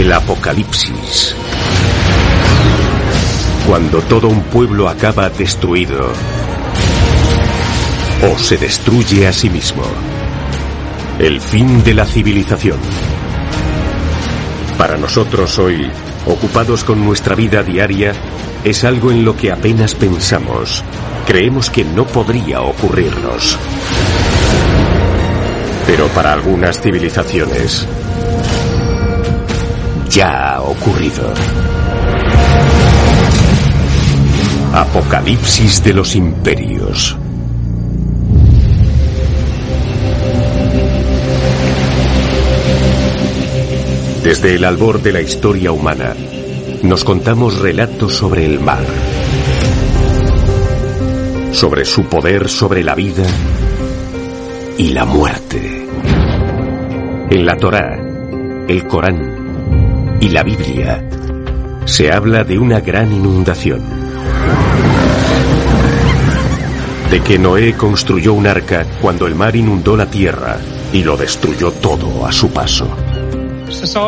El apocalipsis. Cuando todo un pueblo acaba destruido o se destruye a sí mismo. El fin de la civilización. Para nosotros hoy, ocupados con nuestra vida diaria, es algo en lo que apenas pensamos. Creemos que no podría ocurrirnos. Pero para algunas civilizaciones ya ha ocurrido. Apocalipsis de los imperios. Desde el albor de la historia humana, nos contamos relatos sobre el mar, sobre su poder sobre la vida y la muerte. En la Torá, el Corán y la Biblia se habla de una gran inundación. De que Noé construyó un arca cuando el mar inundó la tierra y lo destruyó todo a su paso.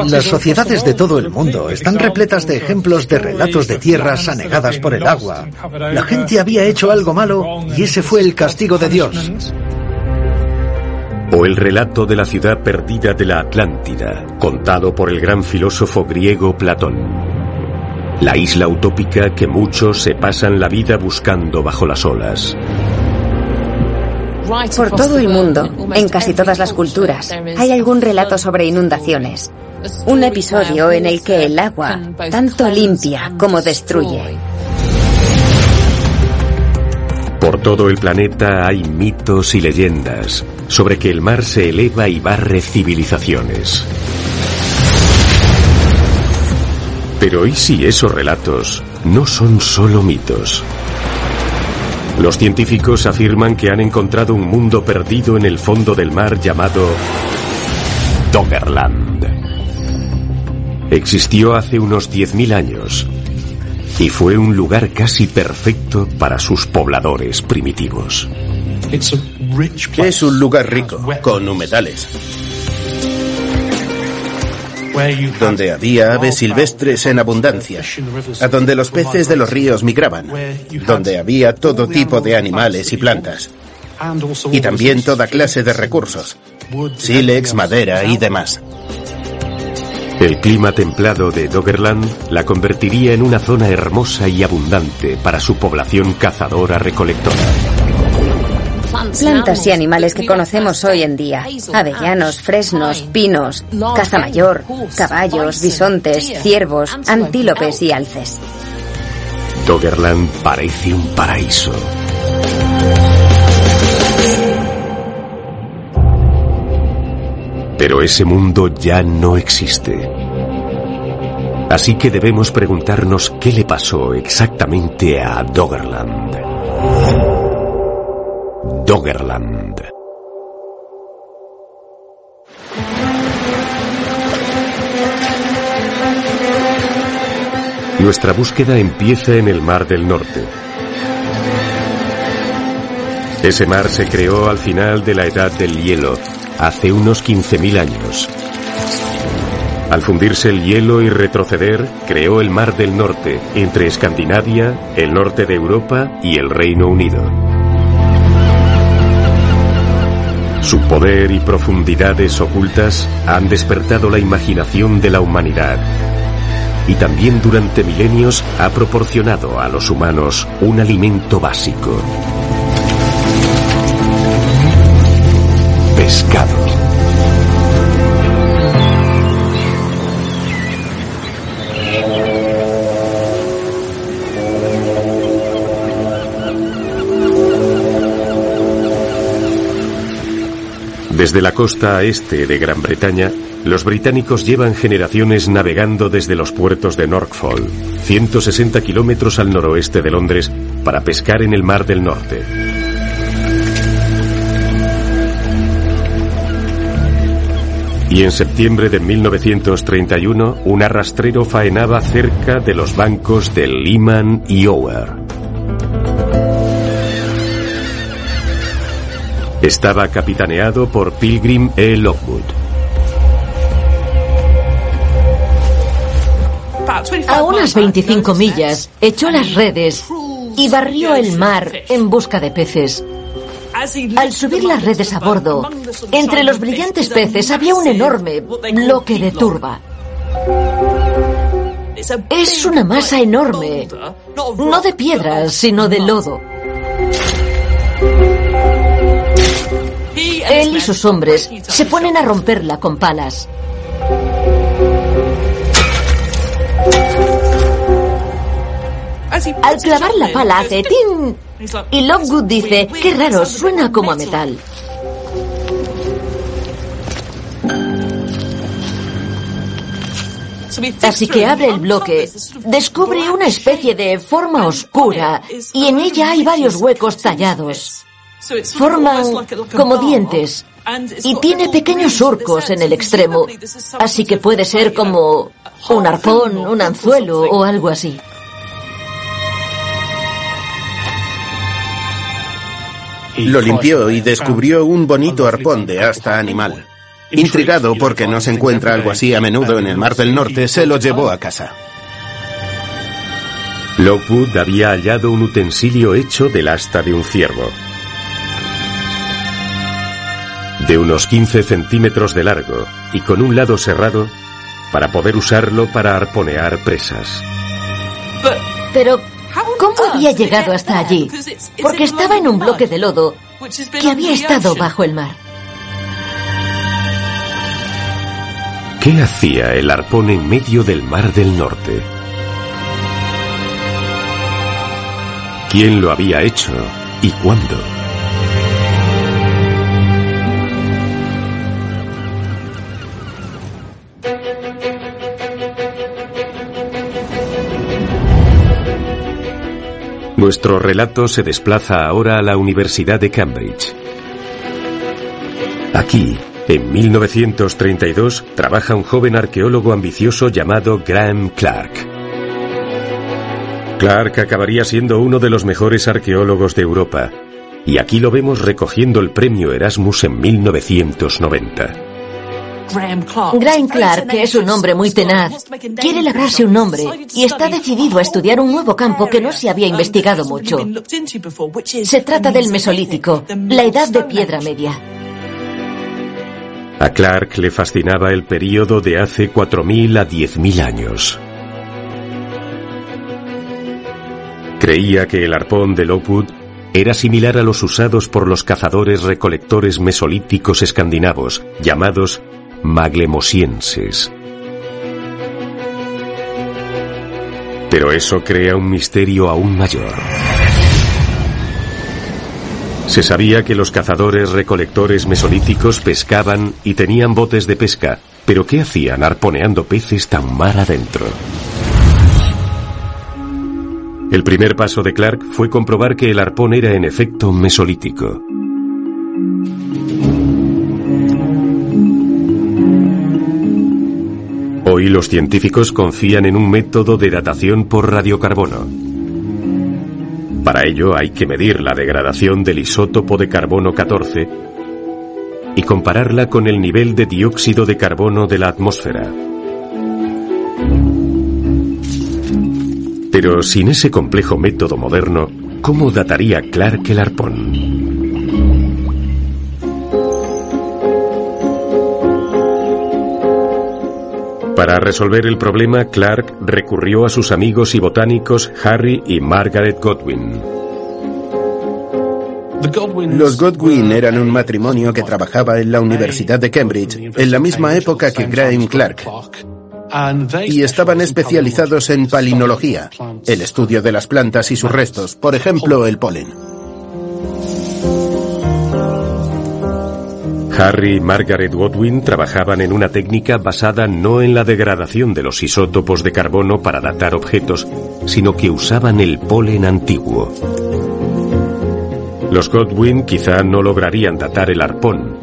Las sociedades de todo el mundo están repletas de ejemplos de relatos de tierras anegadas por el agua. La gente había hecho algo malo y ese fue el castigo de Dios. O el relato de la ciudad perdida de la Atlántida, contado por el gran filósofo griego Platón. La isla utópica que muchos se pasan la vida buscando bajo las olas. Por todo el mundo, en casi todas las culturas, hay algún relato sobre inundaciones. Un episodio en el que el agua tanto limpia como destruye. Por todo el planeta hay mitos y leyendas sobre que el mar se eleva y barre civilizaciones. Pero ¿y si esos relatos no son solo mitos? Los científicos afirman que han encontrado un mundo perdido en el fondo del mar llamado Doggerland. Existió hace unos 10.000 años y fue un lugar casi perfecto para sus pobladores primitivos. Es un lugar rico, con humedales. Donde había aves silvestres en abundancia, a donde los peces de los ríos migraban, donde había todo tipo de animales y plantas, y también toda clase de recursos, sílex, madera y demás. El clima templado de Doggerland la convertiría en una zona hermosa y abundante para su población cazadora-recolectora. Plantas y animales que conocemos hoy en día. Avellanos, fresnos, pinos, caza mayor, caballos, bisontes, ciervos, antílopes y alces. Doggerland parece un paraíso. Pero ese mundo ya no existe. Así que debemos preguntarnos qué le pasó exactamente a Doggerland. Doggerland. Nuestra búsqueda empieza en el Mar del Norte. Ese mar se creó al final de la Edad del Hielo, hace unos 15.000 años. Al fundirse el hielo y retroceder, creó el Mar del Norte, entre Escandinavia, el norte de Europa y el Reino Unido. Su poder y profundidades ocultas han despertado la imaginación de la humanidad y también durante milenios ha proporcionado a los humanos un alimento básico. Pescado. Desde la costa este de Gran Bretaña, los británicos llevan generaciones navegando desde los puertos de Norfolk, 160 kilómetros al noroeste de Londres, para pescar en el Mar del Norte. Y en septiembre de 1931, un arrastrero faenaba cerca de los bancos de Lehman y Ower. Estaba capitaneado por Pilgrim E. Lockwood. A unas 25 millas, echó las redes y barrió el mar en busca de peces. Al subir las redes a bordo, entre los brillantes peces había un enorme bloque de turba. Es una masa enorme, no de piedras, sino de lodo. Él y sus hombres se ponen a romperla con palas. Al clavar la pala hace ¡tin! Y Lovegood dice, qué raro, suena como a metal. Así que abre el bloque, descubre una especie de forma oscura y en ella hay varios huecos tallados. Forman como dientes y tiene pequeños surcos en el extremo, así que puede ser como un arpón, un anzuelo o algo así. Lo limpió y descubrió un bonito arpón de asta animal. Intrigado porque no se encuentra algo así a menudo en el Mar del Norte, se lo llevó a casa. Lockwood había hallado un utensilio hecho del asta de un ciervo. De unos 15 centímetros de largo y con un lado cerrado para poder usarlo para arponear presas. Pero, ¿cómo había llegado hasta allí? Porque estaba en un bloque de lodo que había estado bajo el mar. ¿Qué hacía el arpón en medio del Mar del Norte? ¿Quién lo había hecho y cuándo? Nuestro relato se desplaza ahora a la Universidad de Cambridge. Aquí, en 1932 trabaja un joven arqueólogo ambicioso llamado Graham Clark. Clark acabaría siendo uno de los mejores arqueólogos de Europa, y aquí lo vemos recogiendo el premio Erasmus en 1990. Graham Clark, que es un hombre muy tenaz, quiere labrarse un nombre y está decidido a estudiar un nuevo campo que no se había investigado mucho. Se trata del Mesolítico, la edad de piedra media. A Clark le fascinaba el período de hace 4.000 a 10.000 años. Creía que el arpón de Lockwood era similar a los usados por los cazadores recolectores mesolíticos escandinavos, llamados maglemosienses. Pero eso crea un misterio aún mayor. Se sabía que los cazadores recolectores mesolíticos pescaban y tenían botes de pesca, pero ¿qué hacían arponeando peces tan mar adentro? El primer paso de Clark fue comprobar que el arpón era en efecto mesolítico. Hoy los científicos confían en un método de datación por radiocarbono. Para ello hay que medir la degradación del isótopo de carbono 14 y compararla con el nivel de dióxido de carbono de la atmósfera. Pero sin ese complejo método moderno, ¿cómo dataría Clark el arpón? Para resolver el problema, Clark recurrió a sus amigos y botánicos Harry y Margaret Godwin. Los Godwin eran un matrimonio que trabajaba en la Universidad de Cambridge en la misma época que Graham Clark y estaban especializados en palinología, el estudio de las plantas y sus restos, por ejemplo, el polen. Harry y Margaret Godwin trabajaban en una técnica basada no en la degradación de los isótopos de carbono para datar objetos, sino que usaban el polen antiguo. Los Godwin quizá no lograrían datar el arpón,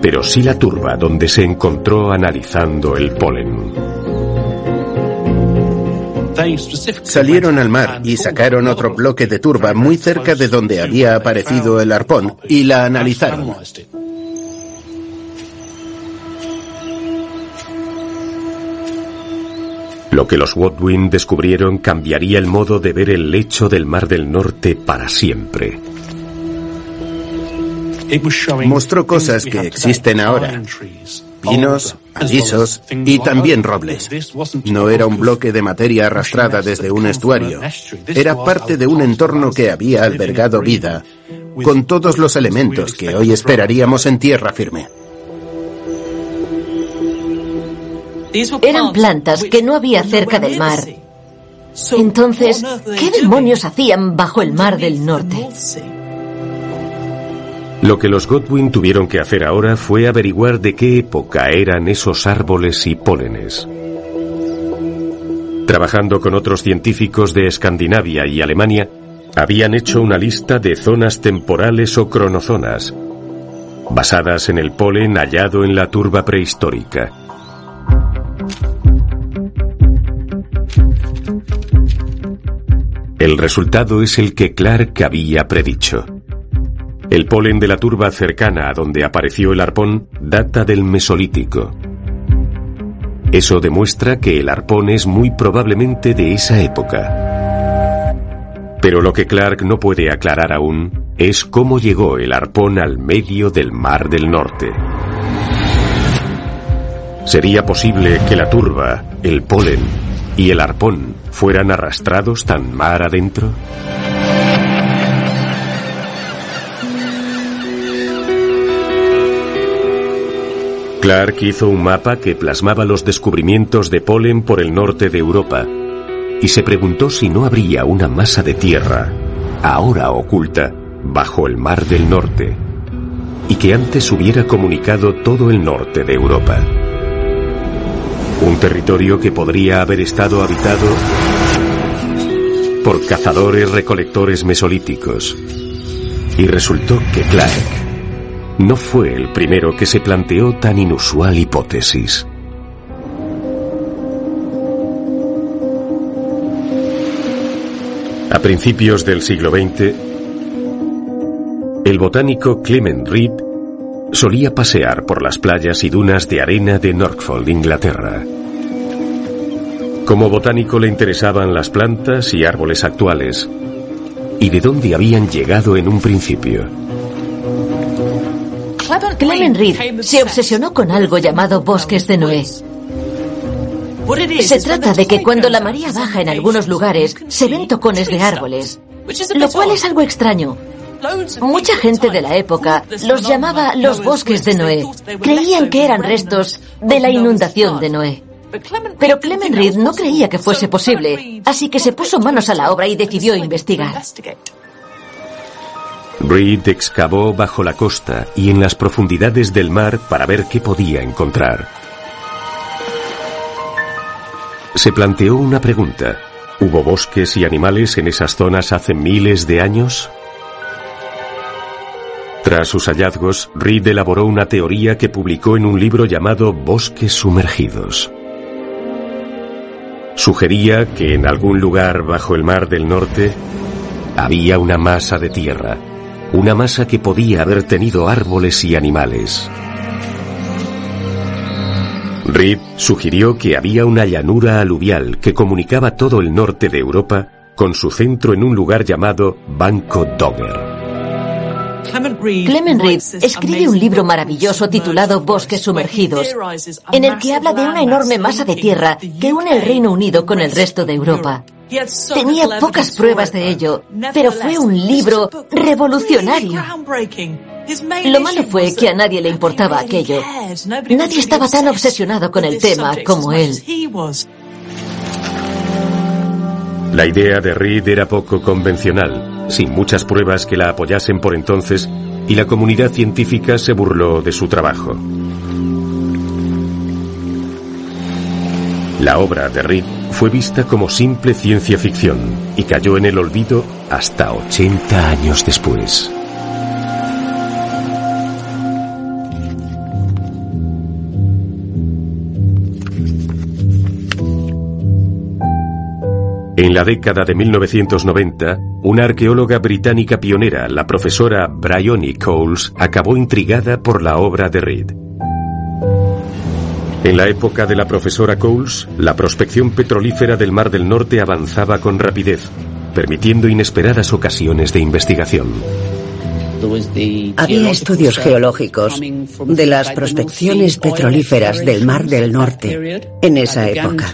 pero sí la turba donde se encontró analizando el polen. Salieron al mar y sacaron otro bloque de turba muy cerca de donde había aparecido el arpón y la analizaron. Lo que los Godwin descubrieron cambiaría el modo de ver el lecho del Mar del Norte para siempre. Mostró cosas que existen ahora. Pinos, alisos y también robles. No era un bloque de materia arrastrada desde un estuario. Era parte de un entorno que había albergado vida, con todos los elementos que hoy esperaríamos en tierra firme. Eran plantas que no había cerca del mar. Entonces, ¿qué demonios hacían bajo el mar del norte? Lo que los Godwin tuvieron que hacer ahora fue averiguar de qué época eran esos árboles y pólenes. Trabajando con otros científicos de Escandinavia y Alemania, habían hecho una lista de zonas temporales o cronozonas, basadas en el polen hallado en la turba prehistórica. El resultado es el que Clark había predicho. El polen de la turba cercana a donde apareció el arpón data del Mesolítico. Eso demuestra que el arpón es muy probablemente de esa época. Pero lo que Clark no puede aclarar aún es cómo llegó el arpón al medio del Mar del Norte. ¿Sería posible que la turba, el polen y el arpón fueran arrastrados tan mar adentro? Clark hizo un mapa que plasmaba los descubrimientos de polen por el norte de Europa y se preguntó si no habría una masa de tierra, ahora oculta, bajo el mar del norte, y que antes hubiera comunicado todo el norte de Europa. Un territorio que podría haber estado habitado por cazadores recolectores mesolíticos. Y resultó que Clark no fue el primero que se planteó tan inusual hipótesis. A principios del siglo XX, el botánico Clement Reed solía pasear por las playas y dunas de arena de Norfolk, Inglaterra. Como botánico le interesaban las plantas y árboles actuales y de dónde habían llegado en un principio. Clement Reed se obsesionó con algo llamado bosques de Noé. Se trata de que cuando la marea baja en algunos lugares se ven tocones de árboles, lo cual es algo extraño. Mucha gente de la época los llamaba los bosques de Noé. Creían que eran restos de la inundación de Noé. Pero Clement Reed no creía que fuese posible, así que se puso manos a la obra y decidió investigar. Reed excavó bajo la costa y en las profundidades del mar para ver qué podía encontrar. Se planteó una pregunta. ¿Hubo bosques y animales en esas zonas hace miles de años? Tras sus hallazgos, Reed elaboró una teoría que publicó en un libro llamado Bosques sumergidos. Sugería que en algún lugar bajo el mar del norte había una masa de tierra, una masa que podía haber tenido árboles y animales. Reed sugirió que había una llanura aluvial que comunicaba todo el norte de Europa con su centro en un lugar llamado Banco Dogger. Clement Reed escribe un libro maravilloso titulado Bosques sumergidos, en el que habla de una enorme masa de tierra que une el Reino Unido con el resto de Europa. Tenía pocas pruebas de ello, pero fue un libro revolucionario. Lo malo fue que a nadie le importaba aquello. Nadie estaba tan obsesionado con el tema como él. La idea de Reed era poco convencional, sin muchas pruebas que la apoyasen por entonces, y la comunidad científica se burló de su trabajo. La obra de Reed fue vista como simple ciencia ficción y cayó en el olvido hasta 80 años después. En la década de 1990, una arqueóloga británica pionera, la profesora Bryony Coles, acabó intrigada por la obra de Reed. En la época de la profesora Coles, la prospección petrolífera del Mar del Norte avanzaba con rapidez, permitiendo inesperadas ocasiones de investigación. Había estudios geológicos de las prospecciones petrolíferas del Mar del Norte en esa época.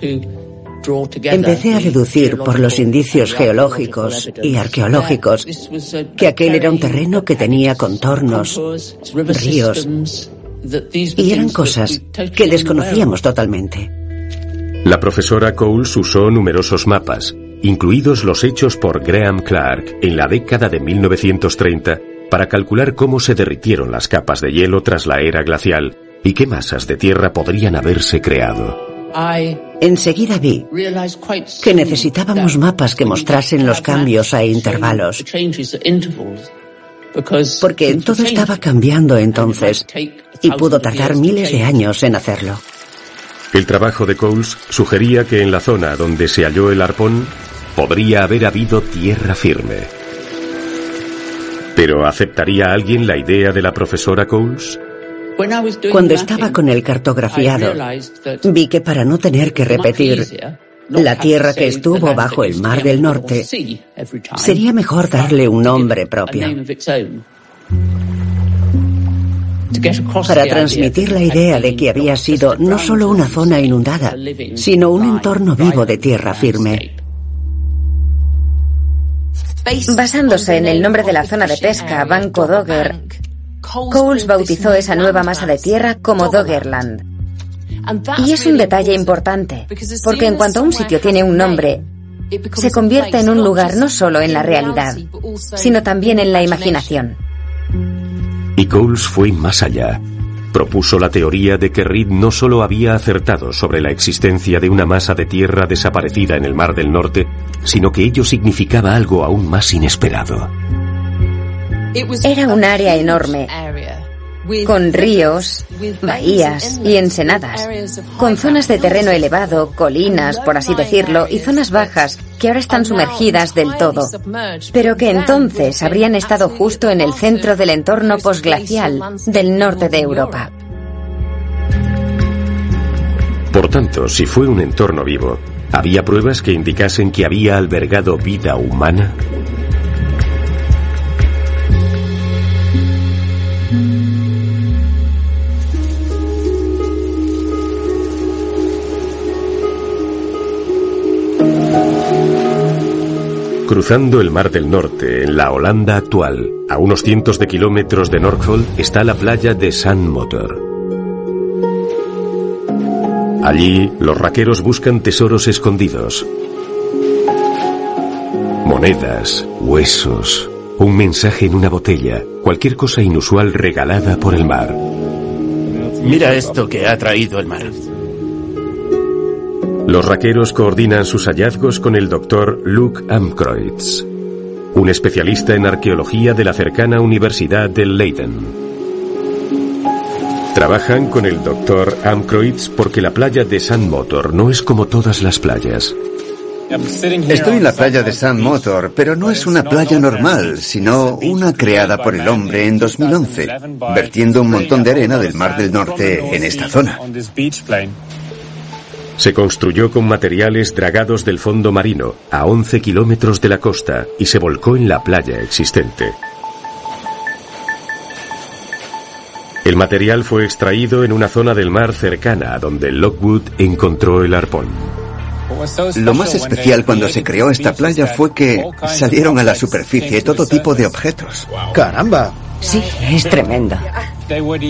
Empecé a deducir por los indicios geológicos y arqueológicos que aquel era un terreno que tenía contornos, ríos, y eran cosas que desconocíamos totalmente. La profesora Coles usó numerosos mapas, incluidos los hechos por Graham Clark en la década de 1930, para calcular cómo se derritieron las capas de hielo tras la era glacial y qué masas de tierra podrían haberse creado. Enseguida vi que necesitábamos mapas que mostrasen los cambios a intervalos, porque todo estaba cambiando entonces y pudo tardar miles de años en hacerlo. El trabajo de Coles sugería que en la zona donde se halló el arpón podría haber habido tierra firme. ¿Pero aceptaría alguien la idea de la profesora Coles? Cuando estaba con el cartografiado, vi que para no tener que repetir la tierra que estuvo bajo el Mar del Norte, sería mejor darle un nombre propio. Para transmitir la idea de que había sido no solo una zona inundada, sino un entorno vivo de tierra firme. Basándose en el nombre de la zona de pesca, Banco Dogger, Coles bautizó esa nueva masa de tierra como Doggerland. Y es un detalle importante, porque en cuanto un sitio tiene un nombre, se convierte en un lugar no solo en la realidad, sino también en la imaginación. Y Coles fue más allá. Propuso la teoría de que Reed no solo había acertado sobre la existencia de una masa de tierra desaparecida en el Mar del Norte, sino que ello significaba algo aún más inesperado. Era un área enorme, con ríos, bahías y ensenadas, con zonas de terreno elevado, colinas, por así decirlo, y zonas bajas que ahora están sumergidas del todo, pero que entonces habrían estado justo en el centro del entorno posglacial del norte de Europa. Por tanto, si fue un entorno vivo, ¿había pruebas que indicasen que había albergado vida humana? Cruzando el Mar del Norte, en la Holanda actual, a unos cientos de kilómetros de Norfolk, está la playa de Motor. Allí, los raqueros buscan tesoros escondidos. Monedas, huesos, un mensaje en una botella, cualquier cosa inusual regalada por el mar. Mira esto que ha traído el mar. Los raqueros coordinan sus hallazgos con el doctor Luke Amkreutz, un especialista en arqueología de la cercana Universidad de Leiden. Trabajan con el doctor Amkreutz porque la playa de San Motor no es como todas las playas. Estoy en la playa de San Motor, pero no es una playa normal, sino una creada por el hombre en 2011, vertiendo un montón de arena del Mar del Norte en esta zona. Se construyó con materiales dragados del fondo marino a 11 kilómetros de la costa y se volcó en la playa existente. El material fue extraído en una zona del mar cercana a donde Lockwood encontró el arpón. Lo más especial cuando se creó esta playa fue que salieron a la superficie todo tipo de objetos. ¡Caramba! Sí, es tremendo.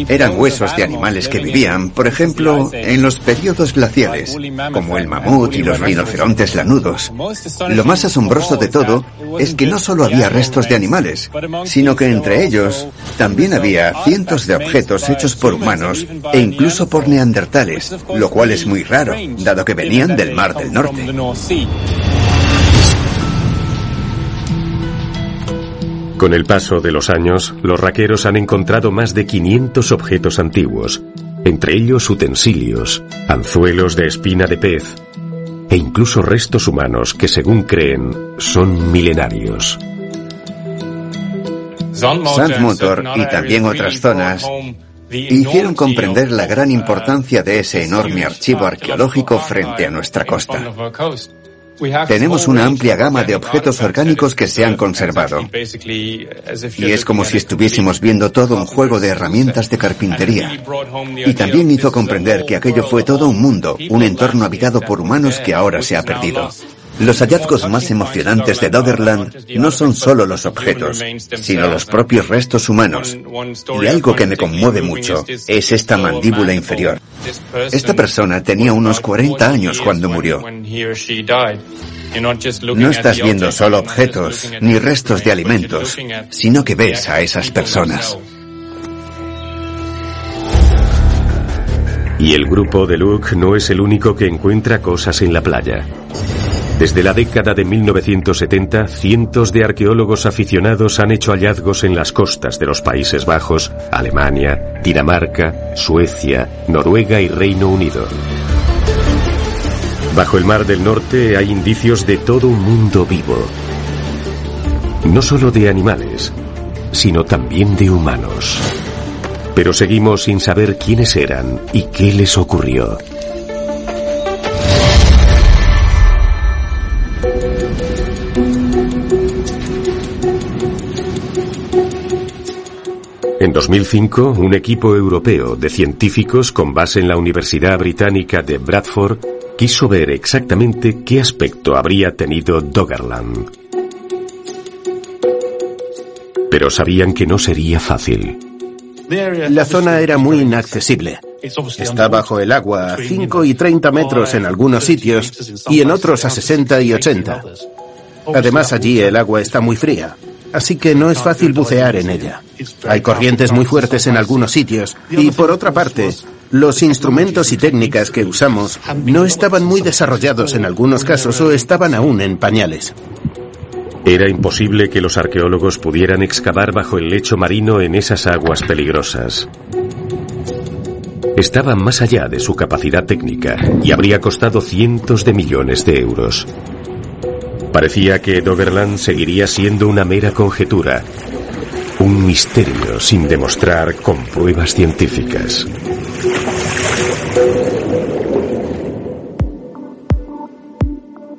Eran huesos de animales que vivían, por ejemplo, en los periodos glaciales, como el mamut y los rinocerontes lanudos. Lo más asombroso de todo es que no solo había restos de animales, sino que entre ellos también había cientos de objetos hechos por humanos e incluso por neandertales, lo cual es muy raro, dado que venían del Mar del Norte. Con el paso de los años, los raqueros han encontrado más de 500 objetos antiguos, entre ellos utensilios, anzuelos de espina de pez e incluso restos humanos que según creen son milenarios. Motor y también otras zonas hicieron comprender la gran importancia de ese enorme archivo arqueológico frente a nuestra costa. Tenemos una amplia gama de objetos orgánicos que se han conservado. Y es como si estuviésemos viendo todo un juego de herramientas de carpintería. Y también hizo comprender que aquello fue todo un mundo, un entorno habitado por humanos que ahora se ha perdido. Los hallazgos más emocionantes de Doggerland no son solo los objetos, sino los propios restos humanos. Y algo que me conmueve mucho es esta mandíbula inferior. Esta persona tenía unos 40 años cuando murió. No estás viendo solo objetos ni restos de alimentos, sino que ves a esas personas. Y el grupo de Luke no es el único que encuentra cosas en la playa. Desde la década de 1970, cientos de arqueólogos aficionados han hecho hallazgos en las costas de los Países Bajos, Alemania, Dinamarca, Suecia, Noruega y Reino Unido. Bajo el Mar del Norte hay indicios de todo un mundo vivo. No solo de animales, sino también de humanos. Pero seguimos sin saber quiénes eran y qué les ocurrió. En 2005, un equipo europeo de científicos con base en la Universidad Británica de Bradford quiso ver exactamente qué aspecto habría tenido Doggerland. Pero sabían que no sería fácil. La zona era muy inaccesible. Está bajo el agua a 5 y 30 metros en algunos sitios y en otros a 60 y 80. Además allí el agua está muy fría así que no es fácil bucear en ella. Hay corrientes muy fuertes en algunos sitios y por otra parte, los instrumentos y técnicas que usamos no estaban muy desarrollados en algunos casos o estaban aún en pañales. Era imposible que los arqueólogos pudieran excavar bajo el lecho marino en esas aguas peligrosas. Estaban más allá de su capacidad técnica y habría costado cientos de millones de euros. Parecía que Doggerland seguiría siendo una mera conjetura, un misterio sin demostrar con pruebas científicas.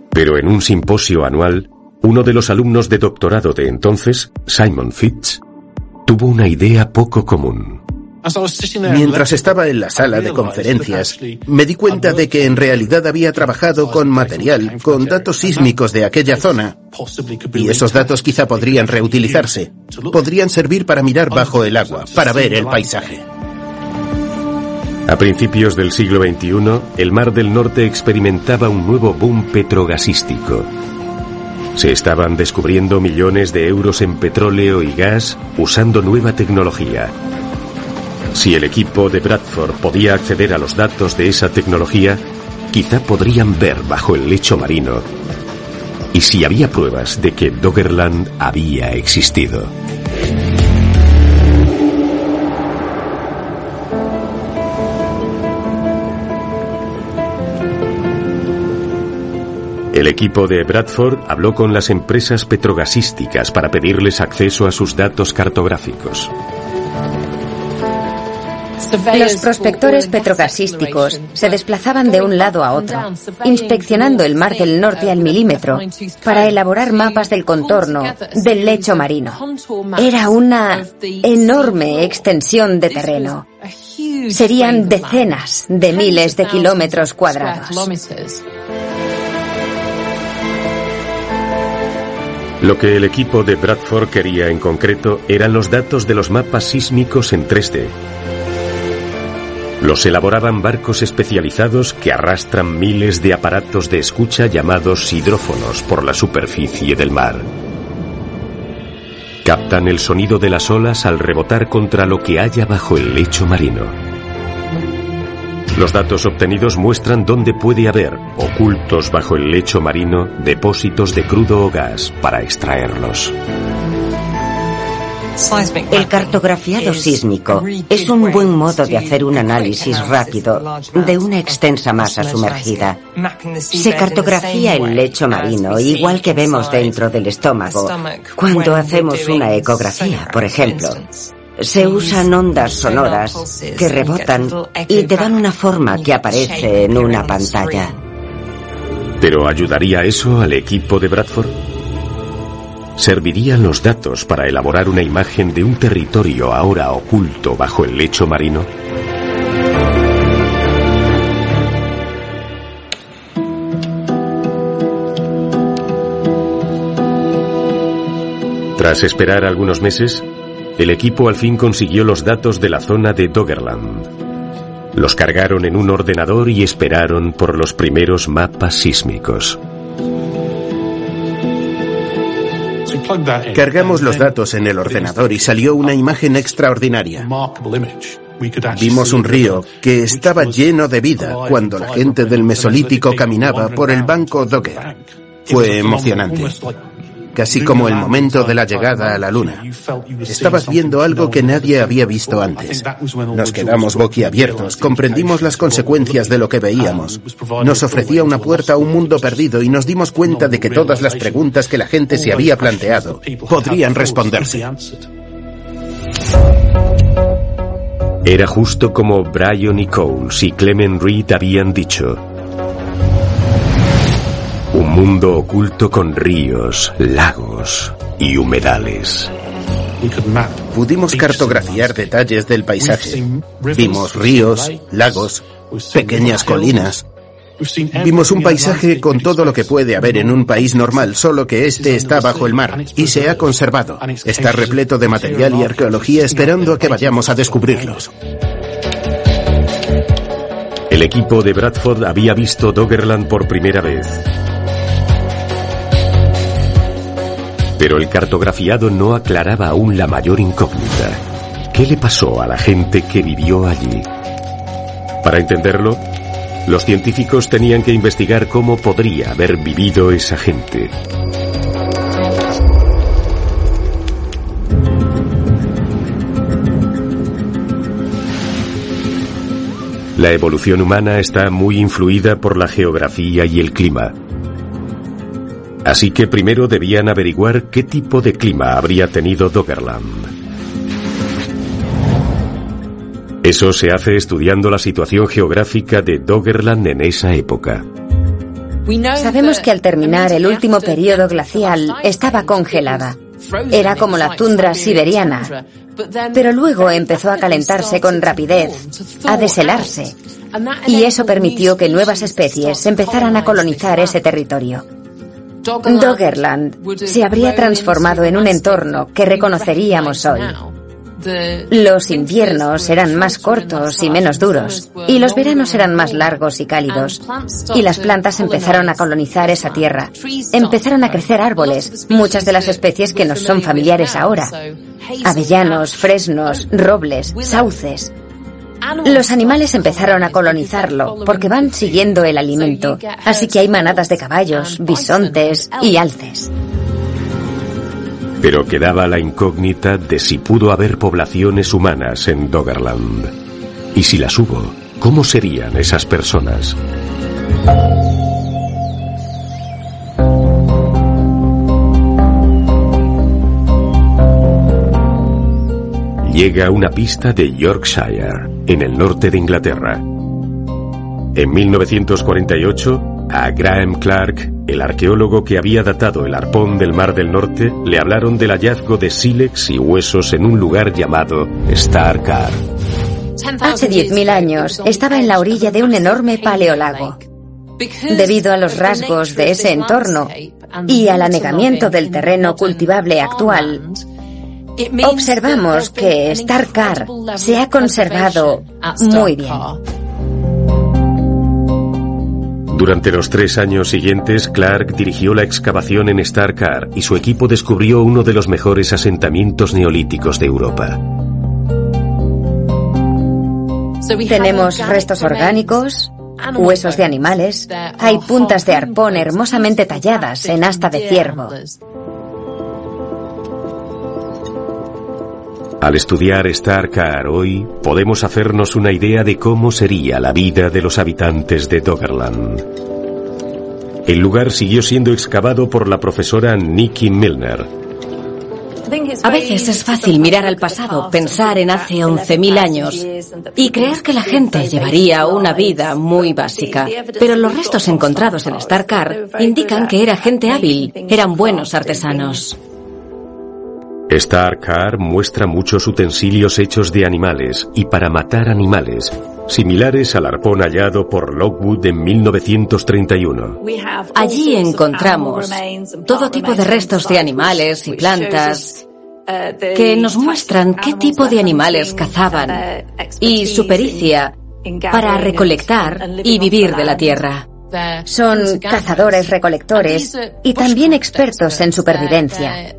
Pero en un simposio anual, uno de los alumnos de doctorado de entonces, Simon Fitz, tuvo una idea poco común. Mientras estaba en la sala de conferencias, me di cuenta de que en realidad había trabajado con material, con datos sísmicos de aquella zona, y esos datos quizá podrían reutilizarse. Podrían servir para mirar bajo el agua, para ver el paisaje. A principios del siglo XXI, el Mar del Norte experimentaba un nuevo boom petrogasístico. Se estaban descubriendo millones de euros en petróleo y gas usando nueva tecnología. Si el equipo de Bradford podía acceder a los datos de esa tecnología, quizá podrían ver bajo el lecho marino y si había pruebas de que Doggerland había existido. El equipo de Bradford habló con las empresas petrogasísticas para pedirles acceso a sus datos cartográficos. Los prospectores petrogasísticos se desplazaban de un lado a otro, inspeccionando el Mar del Norte al milímetro para elaborar mapas del contorno del lecho marino. Era una enorme extensión de terreno. Serían decenas de miles de kilómetros cuadrados. Lo que el equipo de Bradford quería en concreto eran los datos de los mapas sísmicos en 3D los elaboraban barcos especializados que arrastran miles de aparatos de escucha llamados hidrófonos por la superficie del mar. Captan el sonido de las olas al rebotar contra lo que haya bajo el lecho marino. Los datos obtenidos muestran dónde puede haber, ocultos bajo el lecho marino, depósitos de crudo o gas para extraerlos. El cartografiado sísmico es un buen modo de hacer un análisis rápido de una extensa masa sumergida. Se cartografía el lecho marino igual que vemos dentro del estómago cuando hacemos una ecografía, por ejemplo. Se usan ondas sonoras que rebotan y te dan una forma que aparece en una pantalla. ¿Pero ayudaría eso al equipo de Bradford? ¿Servirían los datos para elaborar una imagen de un territorio ahora oculto bajo el lecho marino? Tras esperar algunos meses, el equipo al fin consiguió los datos de la zona de Doggerland. Los cargaron en un ordenador y esperaron por los primeros mapas sísmicos. Cargamos los datos en el ordenador y salió una imagen extraordinaria. Vimos un río que estaba lleno de vida cuando la gente del Mesolítico caminaba por el banco Dogger. Fue emocionante casi como el momento de la llegada a la Luna. Estabas viendo algo que nadie había visto antes. Nos quedamos boquiabiertos, comprendimos las consecuencias de lo que veíamos. Nos ofrecía una puerta a un mundo perdido y nos dimos cuenta de que todas las preguntas que la gente se había planteado podrían responderse. Era justo como Brian y Coles y Clement Reed habían dicho. Un mundo oculto con ríos, lagos y humedales. Pudimos cartografiar detalles del paisaje. Vimos ríos, lagos, pequeñas colinas. Vimos un paisaje con todo lo que puede haber en un país normal, solo que este está bajo el mar y se ha conservado. Está repleto de material y arqueología esperando a que vayamos a descubrirlos. El equipo de Bradford había visto Doggerland por primera vez. Pero el cartografiado no aclaraba aún la mayor incógnita. ¿Qué le pasó a la gente que vivió allí? Para entenderlo, los científicos tenían que investigar cómo podría haber vivido esa gente. La evolución humana está muy influida por la geografía y el clima. Así que primero debían averiguar qué tipo de clima habría tenido Doggerland. Eso se hace estudiando la situación geográfica de Doggerland en esa época. Sabemos que al terminar el último periodo glacial estaba congelada. Era como la tundra siberiana. Pero luego empezó a calentarse con rapidez, a deshelarse. Y eso permitió que nuevas especies empezaran a colonizar ese territorio. Doggerland se habría transformado en un entorno que reconoceríamos hoy. Los inviernos eran más cortos y menos duros, y los veranos eran más largos y cálidos, y las plantas empezaron a colonizar esa tierra. Empezaron a crecer árboles, muchas de las especies que nos son familiares ahora. Avellanos, fresnos, robles, sauces. Los animales empezaron a colonizarlo porque van siguiendo el alimento, así que hay manadas de caballos, bisontes y alces. Pero quedaba la incógnita de si pudo haber poblaciones humanas en Doggerland. Y si las hubo, ¿cómo serían esas personas? llega una pista de Yorkshire, en el norte de Inglaterra. En 1948, a Graham Clark, el arqueólogo que había datado el arpón del Mar del Norte, le hablaron del hallazgo de sílex y huesos en un lugar llamado Starkar. Hace 10.000 años estaba en la orilla de un enorme paleolago. Debido a los rasgos de ese entorno y al anegamiento del terreno cultivable actual, observamos que Starkar se ha conservado muy bien. Durante los tres años siguientes, Clark dirigió la excavación en Starkar y su equipo descubrió uno de los mejores asentamientos neolíticos de Europa. Tenemos restos orgánicos, huesos de animales, hay puntas de arpón hermosamente talladas en asta de ciervo. Al estudiar Starkar hoy, podemos hacernos una idea de cómo sería la vida de los habitantes de Doggerland. El lugar siguió siendo excavado por la profesora Nikki Milner. A veces es fácil mirar al pasado, pensar en hace 11.000 años y creer que la gente llevaría una vida muy básica. Pero los restos encontrados en Starkar indican que era gente hábil, eran buenos artesanos. Starkar muestra muchos utensilios hechos de animales y para matar animales, similares al arpón hallado por Lockwood en 1931. Allí encontramos todo tipo de restos de animales y plantas que nos muestran qué tipo de animales cazaban y su pericia para recolectar y vivir de la tierra. Son cazadores recolectores y también expertos en supervivencia.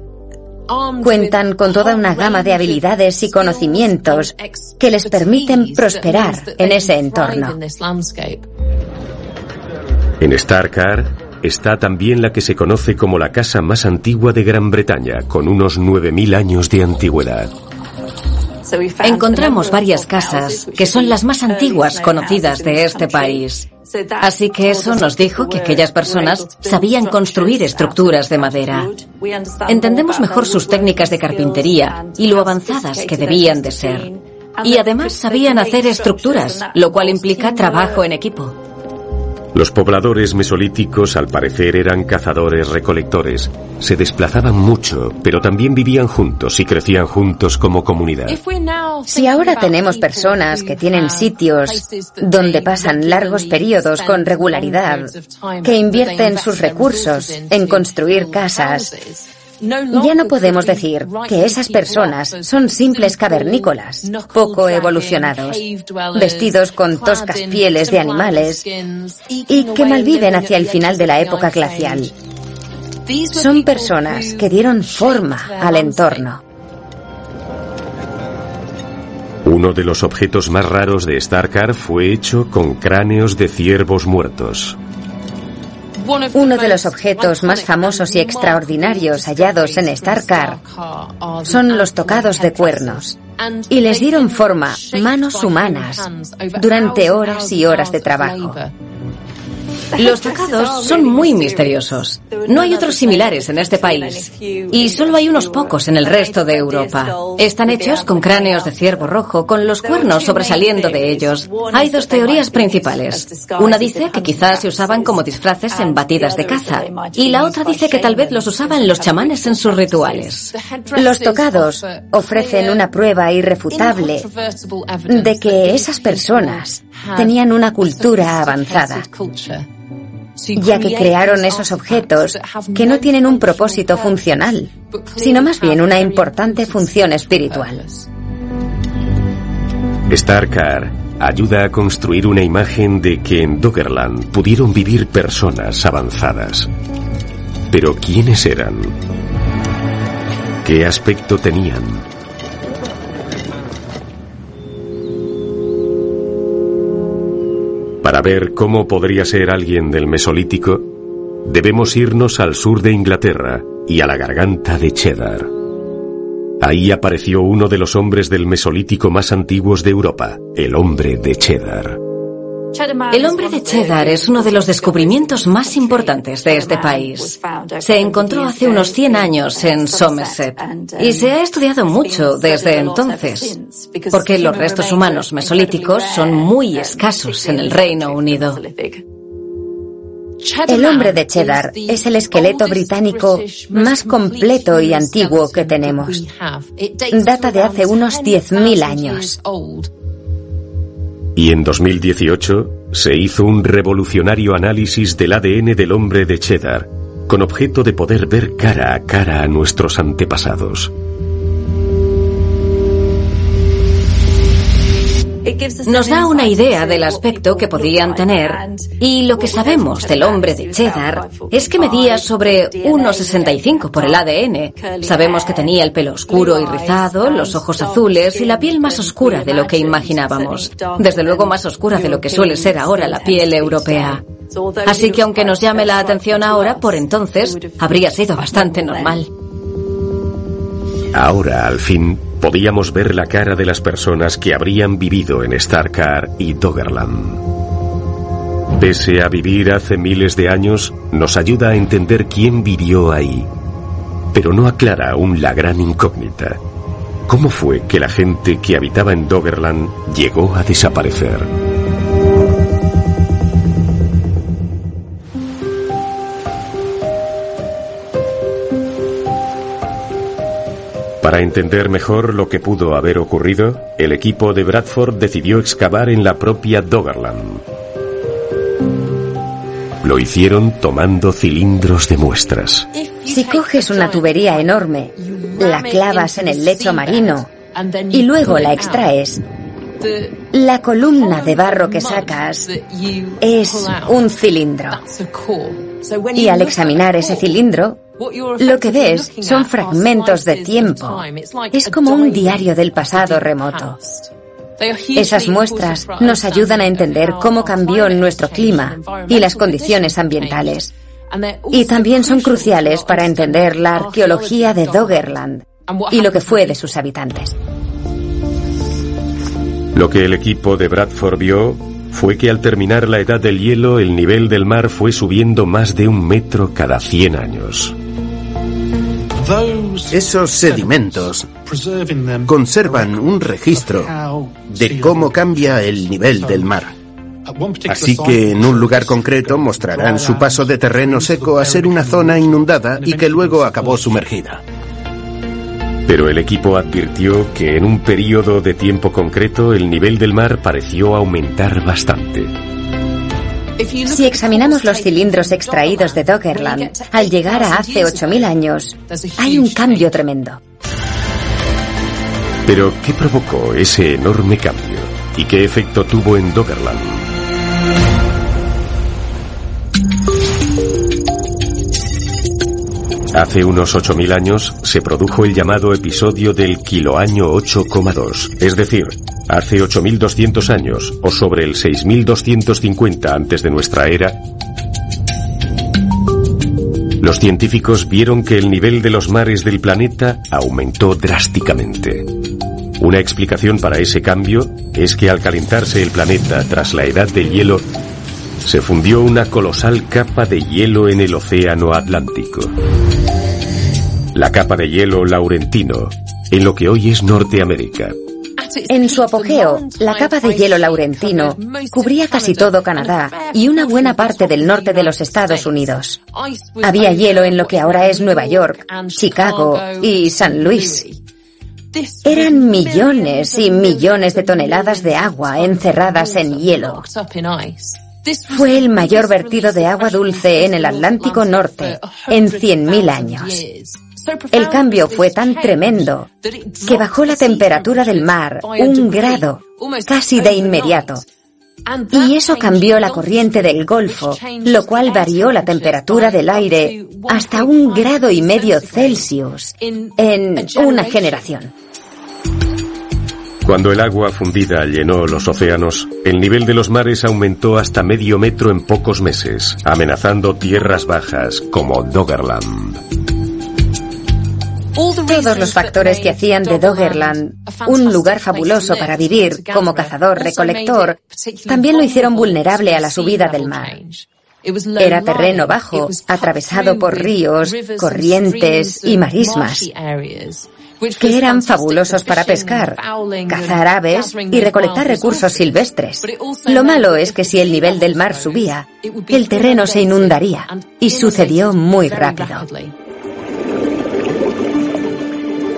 Cuentan con toda una gama de habilidades y conocimientos que les permiten prosperar en ese entorno. En Starkar está también la que se conoce como la casa más antigua de Gran Bretaña, con unos 9.000 años de antigüedad. Encontramos varias casas que son las más antiguas conocidas de este país. Así que eso nos dijo que aquellas personas sabían construir estructuras de madera. Entendemos mejor sus técnicas de carpintería y lo avanzadas que debían de ser. Y además sabían hacer estructuras, lo cual implica trabajo en equipo. Los pobladores mesolíticos al parecer eran cazadores recolectores. Se desplazaban mucho, pero también vivían juntos y crecían juntos como comunidad. Si ahora tenemos personas que tienen sitios donde pasan largos periodos con regularidad, que invierten sus recursos en construir casas, ya no podemos decir que esas personas son simples cavernícolas, poco evolucionados, vestidos con toscas pieles de animales y que malviven hacia el final de la época glacial. Son personas que dieron forma al entorno. Uno de los objetos más raros de Starkar fue hecho con cráneos de ciervos muertos. Uno de los objetos más famosos y extraordinarios hallados en Starkar son los tocados de cuernos. Y les dieron forma manos humanas durante horas y horas de trabajo. Los tocados son muy misteriosos. No hay otros similares en este país y solo hay unos pocos en el resto de Europa. Están hechos con cráneos de ciervo rojo con los cuernos sobresaliendo de ellos. Hay dos teorías principales. Una dice que quizás se usaban como disfraces en batidas de caza y la otra dice que tal vez los usaban los chamanes en sus rituales. Los tocados ofrecen una prueba irrefutable de que esas personas tenían una cultura avanzada ya que crearon esos objetos que no tienen un propósito funcional, sino más bien una importante función espiritual. Starkar ayuda a construir una imagen de que en Doggerland pudieron vivir personas avanzadas. Pero ¿quiénes eran? ¿Qué aspecto tenían? Para ver cómo podría ser alguien del Mesolítico, debemos irnos al sur de Inglaterra y a la garganta de Cheddar. Ahí apareció uno de los hombres del Mesolítico más antiguos de Europa, el hombre de Cheddar. El hombre de Cheddar es uno de los descubrimientos más importantes de este país. Se encontró hace unos 100 años en Somerset y se ha estudiado mucho desde entonces, porque los restos humanos mesolíticos son muy escasos en el Reino Unido. El hombre de Cheddar es el esqueleto británico más completo y antiguo que tenemos. Data de hace unos 10.000 años. Y en 2018 se hizo un revolucionario análisis del ADN del hombre de Cheddar, con objeto de poder ver cara a cara a nuestros antepasados. Nos da una idea del aspecto que podían tener y lo que sabemos del hombre de Cheddar es que medía sobre 1,65 por el ADN. Sabemos que tenía el pelo oscuro y rizado, los ojos azules y la piel más oscura de lo que imaginábamos. Desde luego más oscura de lo que suele ser ahora la piel europea. Así que aunque nos llame la atención ahora, por entonces habría sido bastante normal. Ahora, al fin, podíamos ver la cara de las personas que habrían vivido en Starkar y Doggerland. Pese a vivir hace miles de años, nos ayuda a entender quién vivió ahí. pero no aclara aún la gran incógnita. ¿Cómo fue que la gente que habitaba en Doggerland llegó a desaparecer? Para entender mejor lo que pudo haber ocurrido, el equipo de Bradford decidió excavar en la propia Doggerland. Lo hicieron tomando cilindros de muestras. Si coges una tubería enorme, la clavas en el lecho marino y luego la extraes, la columna de barro que sacas es un cilindro. Y al examinar ese cilindro, lo que ves son fragmentos de tiempo. Es como un diario del pasado remoto. Esas muestras nos ayudan a entender cómo cambió nuestro clima y las condiciones ambientales. Y también son cruciales para entender la arqueología de Doggerland y lo que fue de sus habitantes. Lo que el equipo de Bradford vio fue que al terminar la edad del hielo el nivel del mar fue subiendo más de un metro cada 100 años. Esos sedimentos conservan un registro de cómo cambia el nivel del mar. Así que en un lugar concreto mostrarán su paso de terreno seco a ser una zona inundada y que luego acabó sumergida. Pero el equipo advirtió que en un periodo de tiempo concreto el nivel del mar pareció aumentar bastante. Si examinamos los cilindros extraídos de Doggerland, al llegar a hace 8.000 años, hay un cambio tremendo. Pero, ¿qué provocó ese enorme cambio? ¿Y qué efecto tuvo en Doggerland? Hace unos 8.000 años se produjo el llamado episodio del kiloaño 8,2, es decir, Hace 8.200 años, o sobre el 6.250 antes de nuestra era, los científicos vieron que el nivel de los mares del planeta aumentó drásticamente. Una explicación para ese cambio es que al calentarse el planeta tras la edad del hielo, se fundió una colosal capa de hielo en el océano Atlántico. La capa de hielo laurentino, en lo que hoy es Norteamérica. En su apogeo, la capa de hielo laurentino cubría casi todo Canadá y una buena parte del norte de los Estados Unidos. Había hielo en lo que ahora es Nueva York, Chicago y San Luis. Eran millones y millones de toneladas de agua encerradas en hielo. Fue el mayor vertido de agua dulce en el Atlántico Norte en 100.000 años. El cambio fue tan tremendo que bajó la temperatura del mar un grado, casi de inmediato. Y eso cambió la corriente del Golfo, lo cual varió la temperatura del aire hasta un grado y medio Celsius en una generación. Cuando el agua fundida llenó los océanos, el nivel de los mares aumentó hasta medio metro en pocos meses, amenazando tierras bajas como Doggerland. Todos los factores que hacían de Doggerland un lugar fabuloso para vivir como cazador-recolector también lo hicieron vulnerable a la subida del mar. Era terreno bajo, atravesado por ríos, corrientes y marismas, que eran fabulosos para pescar, cazar aves y recolectar recursos silvestres. Lo malo es que si el nivel del mar subía, el terreno se inundaría, y sucedió muy rápido.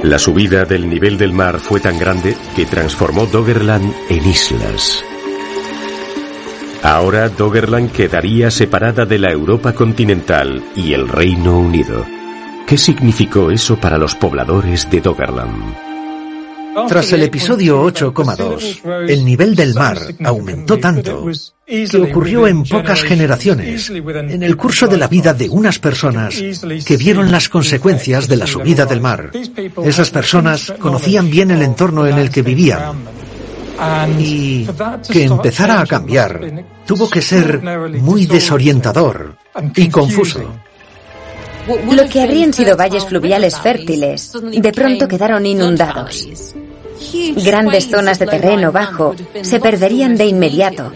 La subida del nivel del mar fue tan grande que transformó Doggerland en islas. Ahora Doggerland quedaría separada de la Europa continental y el Reino Unido. ¿Qué significó eso para los pobladores de Doggerland? Tras el episodio 8,2, el nivel del mar aumentó tanto que ocurrió en pocas generaciones, en el curso de la vida de unas personas que vieron las consecuencias de la subida del mar. Esas personas conocían bien el entorno en el que vivían y que empezara a cambiar tuvo que ser muy desorientador y confuso. Lo que habrían sido valles fluviales fértiles, de pronto quedaron inundados. Grandes zonas de terreno bajo se perderían de inmediato.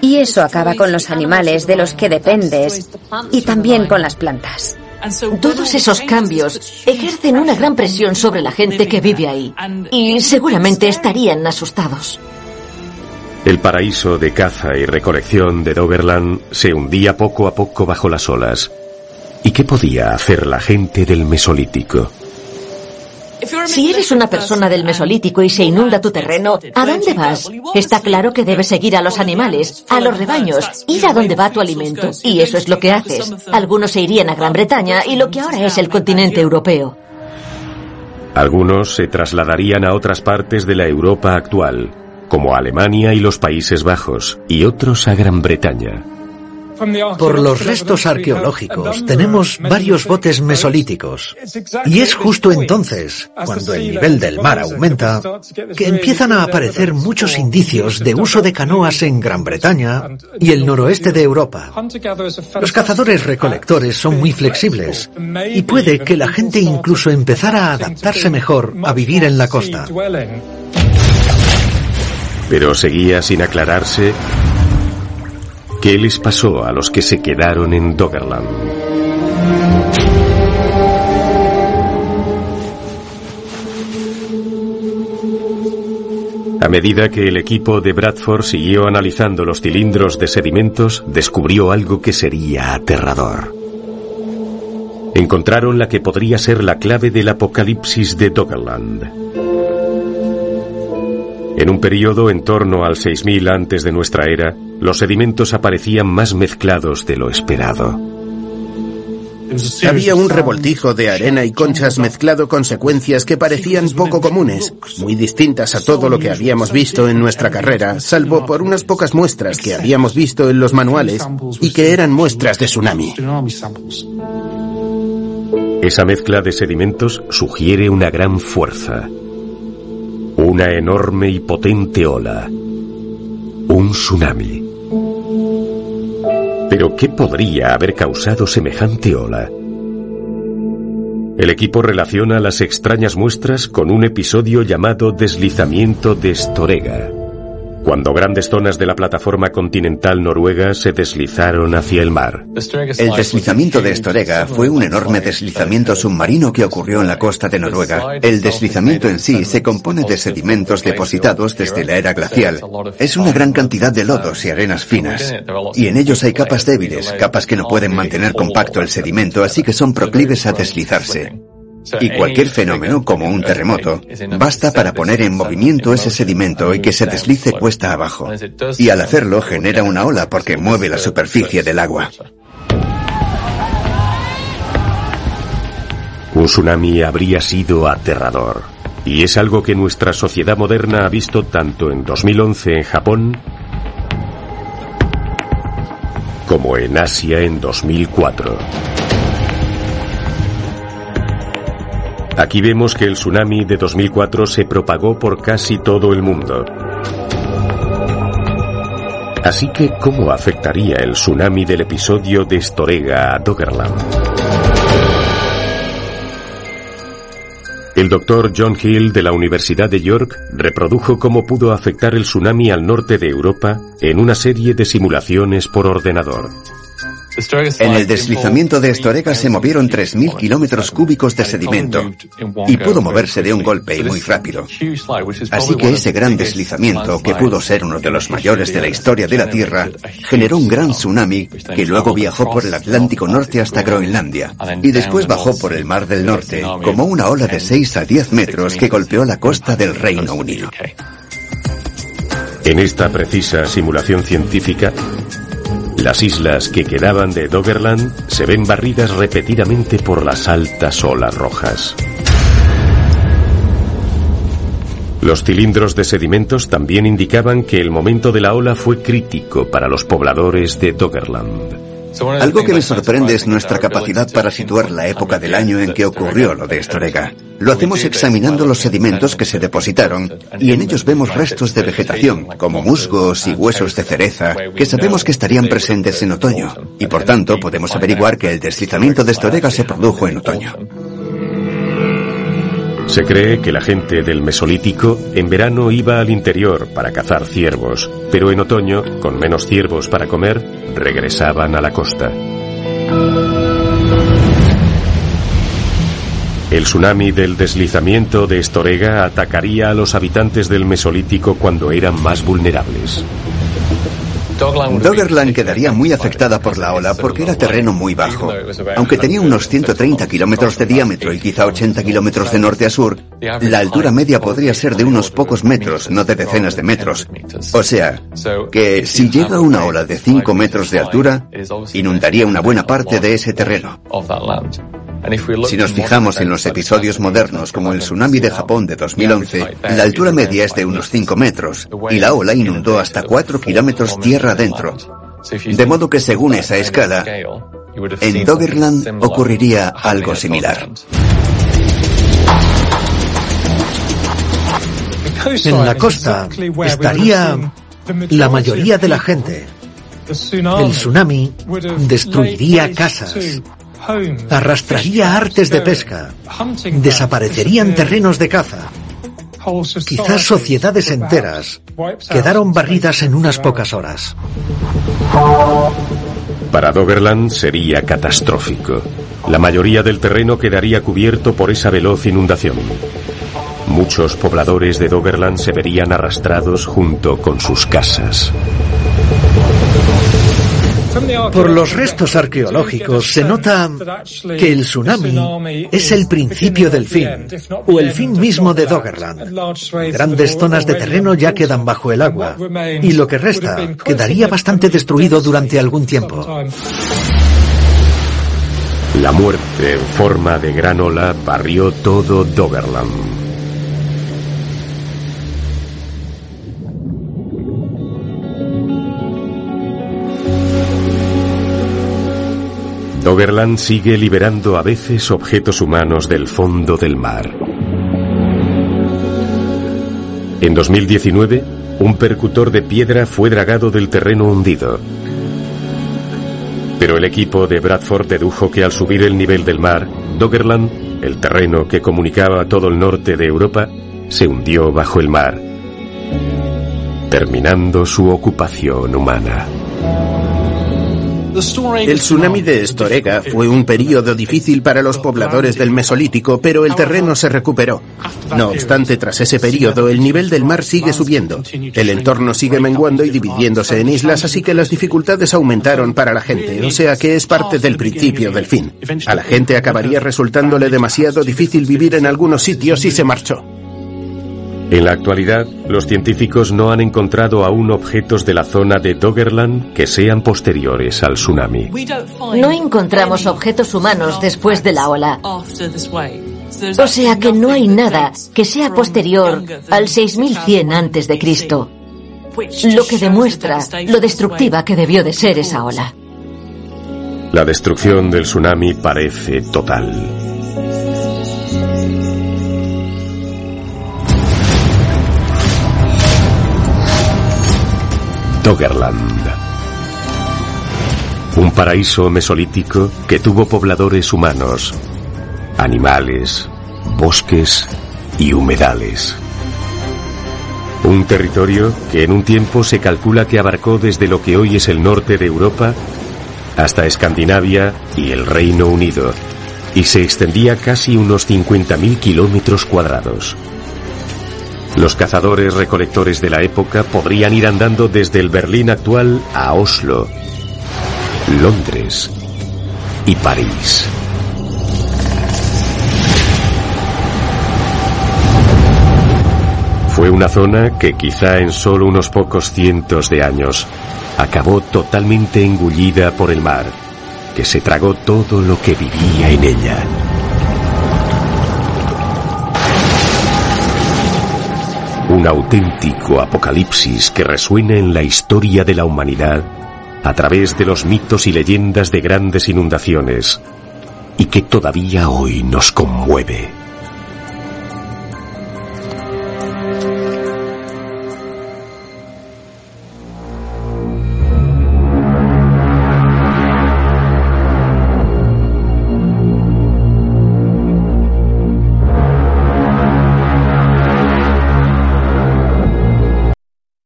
Y eso acaba con los animales de los que dependes y también con las plantas. Todos esos cambios ejercen una gran presión sobre la gente que vive ahí y seguramente estarían asustados. El paraíso de caza y recolección de Doggerland se hundía poco a poco bajo las olas. ¿Y qué podía hacer la gente del Mesolítico? Si eres una persona del Mesolítico y se inunda tu terreno, ¿a dónde vas? Está claro que debes seguir a los animales, a los rebaños, ir a donde va tu alimento. Y eso es lo que haces. Algunos se irían a Gran Bretaña y lo que ahora es el continente europeo. Algunos se trasladarían a otras partes de la Europa actual, como Alemania y los Países Bajos, y otros a Gran Bretaña. Por los restos arqueológicos tenemos varios botes mesolíticos. Y es justo entonces, cuando el nivel del mar aumenta, que empiezan a aparecer muchos indicios de uso de canoas en Gran Bretaña y el noroeste de Europa. Los cazadores recolectores son muy flexibles y puede que la gente incluso empezara a adaptarse mejor a vivir en la costa. Pero seguía sin aclararse ¿Qué les pasó a los que se quedaron en Doggerland? A medida que el equipo de Bradford siguió analizando los cilindros de sedimentos, descubrió algo que sería aterrador. Encontraron la que podría ser la clave del apocalipsis de Doggerland. En un periodo en torno al 6000 antes de nuestra era, los sedimentos aparecían más mezclados de lo esperado. Había un revoltijo de arena y conchas mezclado con secuencias que parecían poco comunes, muy distintas a todo lo que habíamos visto en nuestra carrera, salvo por unas pocas muestras que habíamos visto en los manuales y que eran muestras de tsunami. Esa mezcla de sedimentos sugiere una gran fuerza, una enorme y potente ola. Un tsunami. Pero ¿qué podría haber causado semejante ola? El equipo relaciona las extrañas muestras con un episodio llamado deslizamiento de Storega cuando grandes zonas de la plataforma continental noruega se deslizaron hacia el mar. El deslizamiento de Storega fue un enorme deslizamiento submarino que ocurrió en la costa de Noruega. El deslizamiento en sí se compone de sedimentos depositados desde la era glacial. Es una gran cantidad de lodos y arenas finas. Y en ellos hay capas débiles, capas que no pueden mantener compacto el sedimento, así que son proclives a deslizarse. Y cualquier fenómeno, como un terremoto, basta para poner en movimiento ese sedimento y que se deslice cuesta abajo. Y al hacerlo genera una ola porque mueve la superficie del agua. Un tsunami habría sido aterrador. Y es algo que nuestra sociedad moderna ha visto tanto en 2011 en Japón como en Asia en 2004. Aquí vemos que el tsunami de 2004 se propagó por casi todo el mundo. Así que, ¿cómo afectaría el tsunami del episodio de Storega a Doggerland? El doctor John Hill de la Universidad de York reprodujo cómo pudo afectar el tsunami al norte de Europa en una serie de simulaciones por ordenador. En el deslizamiento de Estorega se movieron 3.000 kilómetros cúbicos de sedimento y pudo moverse de un golpe y muy rápido. Así que ese gran deslizamiento, que pudo ser uno de los mayores de la historia de la Tierra, generó un gran tsunami que luego viajó por el Atlántico Norte hasta Groenlandia y después bajó por el Mar del Norte como una ola de 6 a 10 metros que golpeó la costa del Reino Unido. En esta precisa simulación científica, las islas que quedaban de Doggerland se ven barridas repetidamente por las altas olas rojas. Los cilindros de sedimentos también indicaban que el momento de la ola fue crítico para los pobladores de Doggerland. Algo que me sorprende es nuestra capacidad para situar la época del año en que ocurrió lo de Estorega. Lo hacemos examinando los sedimentos que se depositaron y en ellos vemos restos de vegetación, como musgos y huesos de cereza, que sabemos que estarían presentes en otoño, y por tanto podemos averiguar que el deslizamiento de Estorega se produjo en otoño. Se cree que la gente del Mesolítico en verano iba al interior para cazar ciervos, pero en otoño, con menos ciervos para comer, regresaban a la costa. El tsunami del deslizamiento de Estorega atacaría a los habitantes del Mesolítico cuando eran más vulnerables. Doggerland quedaría muy afectada por la ola porque era terreno muy bajo. Aunque tenía unos 130 kilómetros de diámetro y quizá 80 kilómetros de norte a sur, la altura media podría ser de unos pocos metros, no de decenas de metros. O sea, que si llega una ola de 5 metros de altura, inundaría una buena parte de ese terreno. Si nos fijamos en los episodios modernos como el tsunami de Japón de 2011, la altura media es de unos 5 metros y la ola inundó hasta 4 kilómetros tierra adentro. De modo que según esa escala, en Doggerland ocurriría algo similar. En la costa estaría la mayoría de la gente. El tsunami destruiría casas, arrastraría artes de pesca, desaparecerían terrenos de caza. Quizás sociedades enteras quedaron barridas en unas pocas horas. Para Doggerland sería catastrófico. La mayoría del terreno quedaría cubierto por esa veloz inundación. Muchos pobladores de Doggerland se verían arrastrados junto con sus casas. Por los restos arqueológicos se nota que el tsunami es el principio del fin, o el fin mismo de Doggerland. Grandes zonas de terreno ya quedan bajo el agua, y lo que resta quedaría bastante destruido durante algún tiempo. La muerte en forma de gran ola barrió todo Doggerland. Doggerland sigue liberando a veces objetos humanos del fondo del mar. En 2019, un percutor de piedra fue dragado del terreno hundido. Pero el equipo de Bradford dedujo que al subir el nivel del mar, Doggerland, el terreno que comunicaba todo el norte de Europa, se hundió bajo el mar, terminando su ocupación humana. El tsunami de Estorega fue un período difícil para los pobladores del Mesolítico, pero el terreno se recuperó. No obstante, tras ese período, el nivel del mar sigue subiendo. El entorno sigue menguando y dividiéndose en islas, así que las dificultades aumentaron para la gente, o sea que es parte del principio del fin. A la gente acabaría resultándole demasiado difícil vivir en algunos sitios y se marchó. En la actualidad, los científicos no han encontrado aún objetos de la zona de Doggerland que sean posteriores al tsunami. No encontramos objetos humanos después de la ola. O sea que no hay nada que sea posterior al 6100 antes de Cristo. Lo que demuestra lo destructiva que debió de ser esa ola. La destrucción del tsunami parece total. Doggerland. Un paraíso mesolítico que tuvo pobladores humanos, animales, bosques y humedales. Un territorio que en un tiempo se calcula que abarcó desde lo que hoy es el norte de Europa hasta Escandinavia y el Reino Unido, y se extendía casi unos 50.000 kilómetros cuadrados. Los cazadores recolectores de la época podrían ir andando desde el Berlín actual a Oslo, Londres y París. Fue una zona que quizá en solo unos pocos cientos de años acabó totalmente engullida por el mar, que se tragó todo lo que vivía en ella. Un auténtico apocalipsis que resuena en la historia de la humanidad a través de los mitos y leyendas de grandes inundaciones y que todavía hoy nos conmueve.